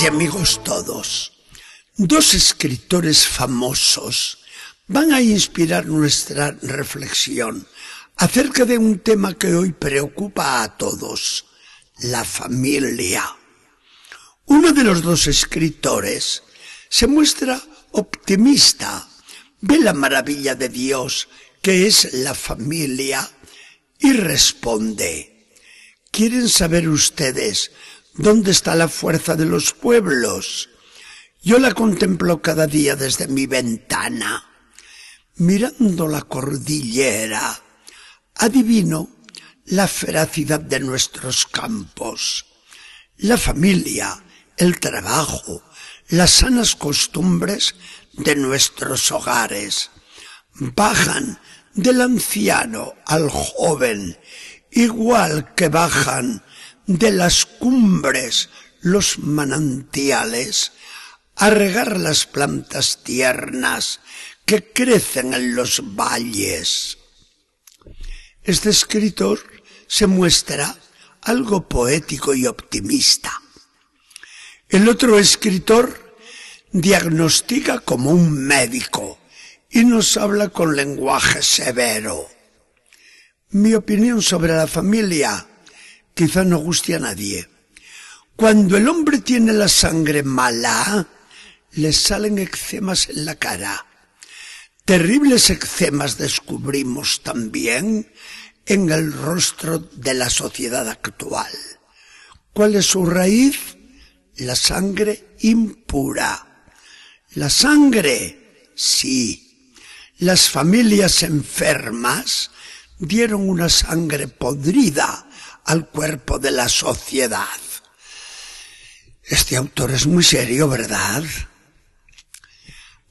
Y amigos todos, dos escritores famosos van a inspirar nuestra reflexión acerca de un tema que hoy preocupa a todos, la familia. Uno de los dos escritores se muestra optimista, ve la maravilla de Dios que es la familia y responde, ¿quieren saber ustedes ¿Dónde está la fuerza de los pueblos? Yo la contemplo cada día desde mi ventana. Mirando la cordillera, adivino la feracidad de nuestros campos. La familia, el trabajo, las sanas costumbres de nuestros hogares bajan del anciano al joven, igual que bajan de las cumbres los manantiales, a regar las plantas tiernas que crecen en los valles. Este escritor se muestra algo poético y optimista. El otro escritor diagnostica como un médico y nos habla con lenguaje severo. Mi opinión sobre la familia quizá no guste a nadie. Cuando el hombre tiene la sangre mala, le salen eczemas en la cara. Terribles eczemas descubrimos también en el rostro de la sociedad actual. ¿Cuál es su raíz? La sangre impura. La sangre, sí. Las familias enfermas dieron una sangre podrida al cuerpo de la sociedad. Este autor es muy serio, ¿verdad?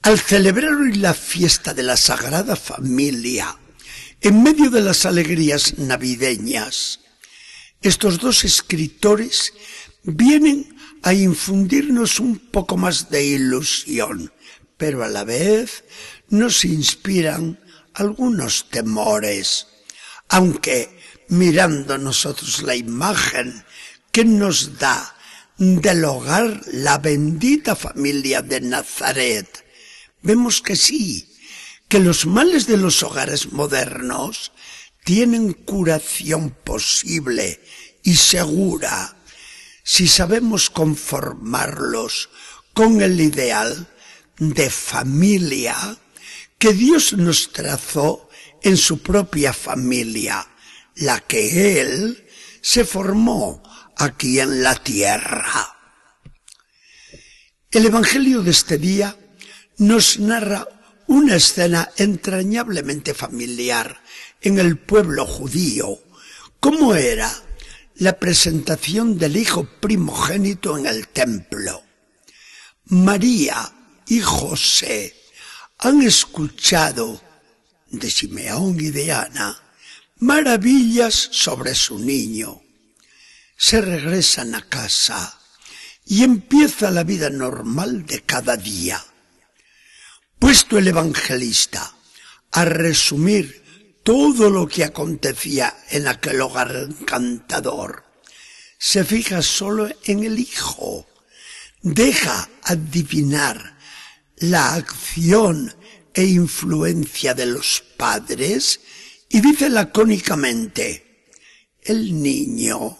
Al celebrar hoy la fiesta de la Sagrada Familia, en medio de las alegrías navideñas, estos dos escritores vienen a infundirnos un poco más de ilusión, pero a la vez nos inspiran algunos temores, aunque mirando nosotros la imagen que nos da del hogar la bendita familia de Nazaret, vemos que sí, que los males de los hogares modernos tienen curación posible y segura. Si sabemos conformarlos con el ideal de familia que Dios nos trazó en su propia familia la que Él se formó aquí en la tierra. El Evangelio de este día nos narra una escena entrañablemente familiar en el pueblo judío, como era la presentación del hijo primogénito en el templo. María y José han escuchado de Simeón y de Ana maravillas sobre su niño. Se regresan a casa y empieza la vida normal de cada día. Puesto el evangelista a resumir todo lo que acontecía en aquel hogar encantador, se fija solo en el hijo, deja adivinar la acción e influencia de los padres y dice lacónicamente, el niño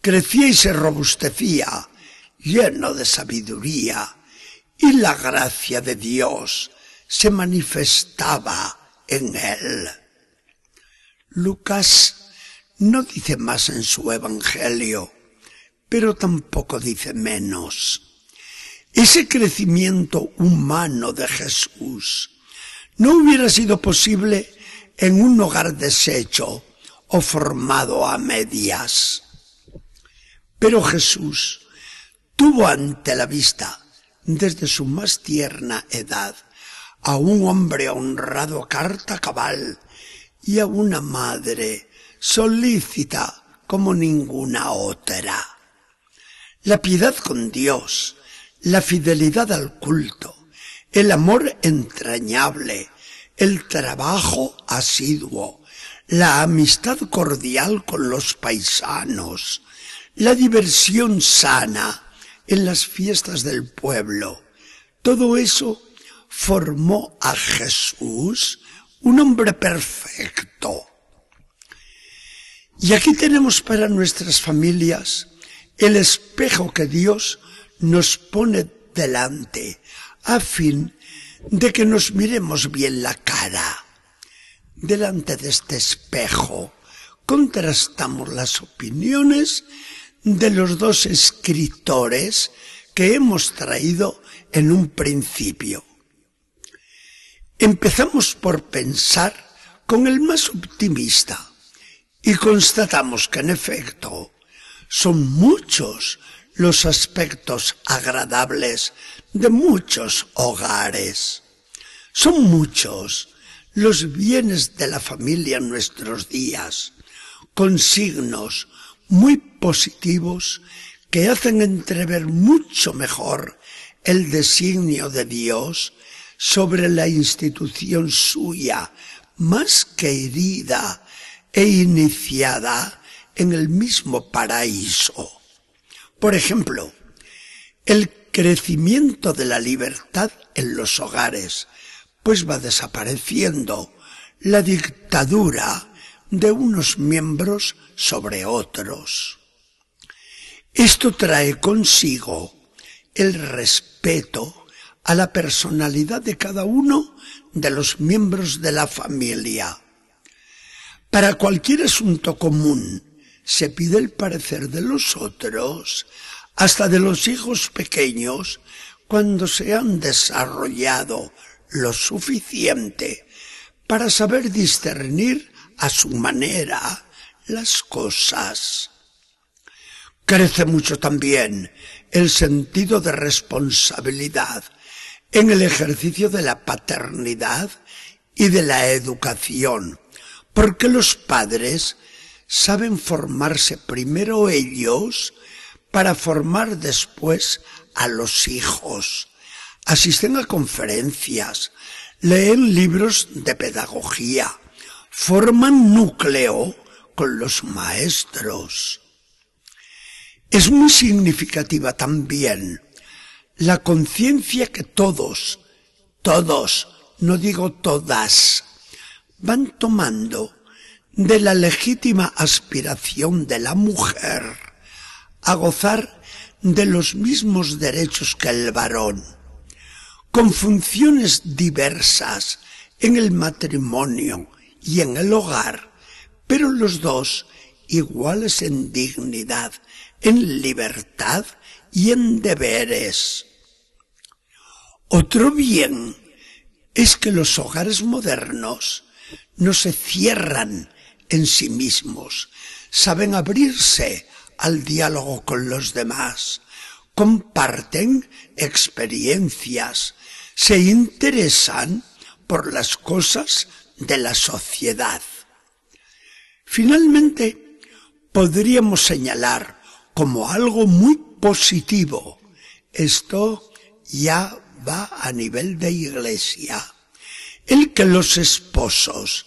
crecía y se robustecía, lleno de sabiduría, y la gracia de Dios se manifestaba en él. Lucas no dice más en su Evangelio, pero tampoco dice menos. Ese crecimiento humano de Jesús no hubiera sido posible en un hogar deshecho o formado a medias. Pero Jesús tuvo ante la vista, desde su más tierna edad, a un hombre honrado a carta cabal y a una madre solícita como ninguna otra. La piedad con Dios, la fidelidad al culto, el amor entrañable, el trabajo asiduo, la amistad cordial con los paisanos, la diversión sana en las fiestas del pueblo. Todo eso formó a Jesús un hombre perfecto. Y aquí tenemos para nuestras familias el espejo que Dios nos pone delante a fin de que nos miremos bien la cara. Delante de este espejo contrastamos las opiniones de los dos escritores que hemos traído en un principio. Empezamos por pensar con el más optimista y constatamos que en efecto son muchos los aspectos agradables de muchos hogares. Son muchos los bienes de la familia en nuestros días, con signos muy positivos que hacen entrever mucho mejor el designio de Dios sobre la institución suya, más querida e iniciada en el mismo paraíso. Por ejemplo, el crecimiento de la libertad en los hogares, pues va desapareciendo la dictadura de unos miembros sobre otros. Esto trae consigo el respeto a la personalidad de cada uno de los miembros de la familia. Para cualquier asunto común se pide el parecer de los otros, hasta de los hijos pequeños, cuando se han desarrollado lo suficiente para saber discernir a su manera las cosas. Crece mucho también el sentido de responsabilidad en el ejercicio de la paternidad y de la educación, porque los padres saben formarse primero ellos para formar después a los hijos. Asisten a conferencias, leen libros de pedagogía, forman núcleo con los maestros. Es muy significativa también la conciencia que todos, todos, no digo todas, van tomando de la legítima aspiración de la mujer a gozar de los mismos derechos que el varón, con funciones diversas en el matrimonio y en el hogar, pero los dos iguales en dignidad, en libertad y en deberes. Otro bien es que los hogares modernos no se cierran en sí mismos, saben abrirse al diálogo con los demás, comparten experiencias, se interesan por las cosas de la sociedad. Finalmente, podríamos señalar como algo muy positivo, esto ya va a nivel de iglesia, el que los esposos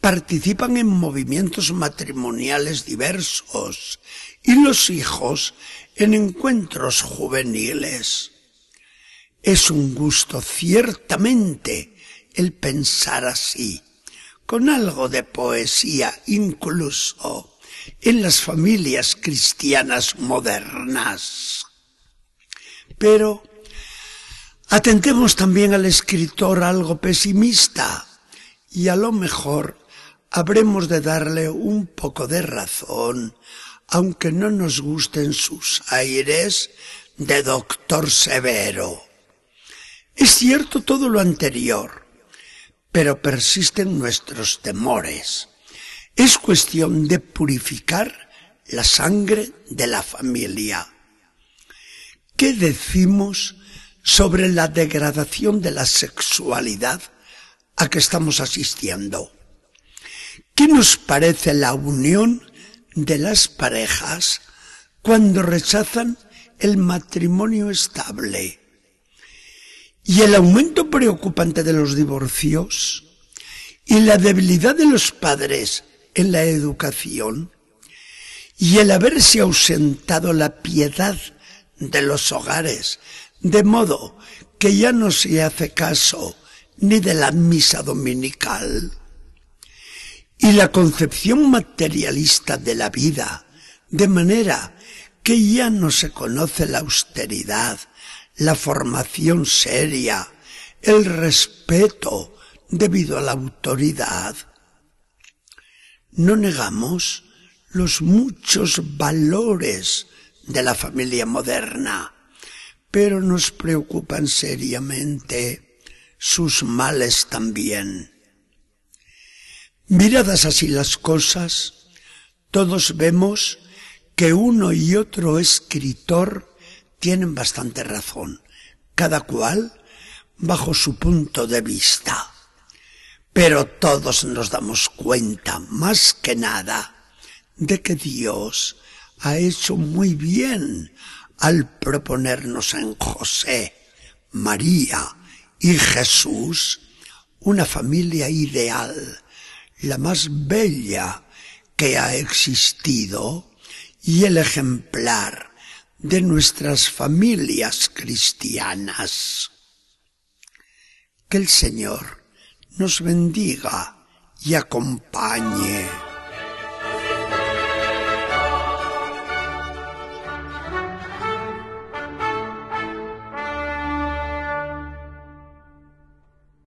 participan en movimientos matrimoniales diversos y los hijos en encuentros juveniles. Es un gusto ciertamente el pensar así, con algo de poesía incluso en las familias cristianas modernas. Pero atentemos también al escritor algo pesimista y a lo mejor habremos de darle un poco de razón, aunque no nos gusten sus aires de doctor severo. Es cierto todo lo anterior, pero persisten nuestros temores. Es cuestión de purificar la sangre de la familia. ¿Qué decimos sobre la degradación de la sexualidad a que estamos asistiendo? ¿Qué nos parece la unión de las parejas cuando rechazan el matrimonio estable? Y el aumento preocupante de los divorcios y la debilidad de los padres en la educación y el haberse ausentado la piedad de los hogares, de modo que ya no se hace caso ni de la misa dominical. Y la concepción materialista de la vida, de manera que ya no se conoce la austeridad, la formación seria, el respeto debido a la autoridad. No negamos los muchos valores de la familia moderna, pero nos preocupan seriamente sus males también. Miradas así las cosas, todos vemos que uno y otro escritor tienen bastante razón, cada cual bajo su punto de vista. Pero todos nos damos cuenta, más que nada, de que Dios ha hecho muy bien al proponernos en José, María y Jesús una familia ideal, la más bella que ha existido y el ejemplar de nuestras familias cristianas. Que el Señor nos bendiga y acompañe.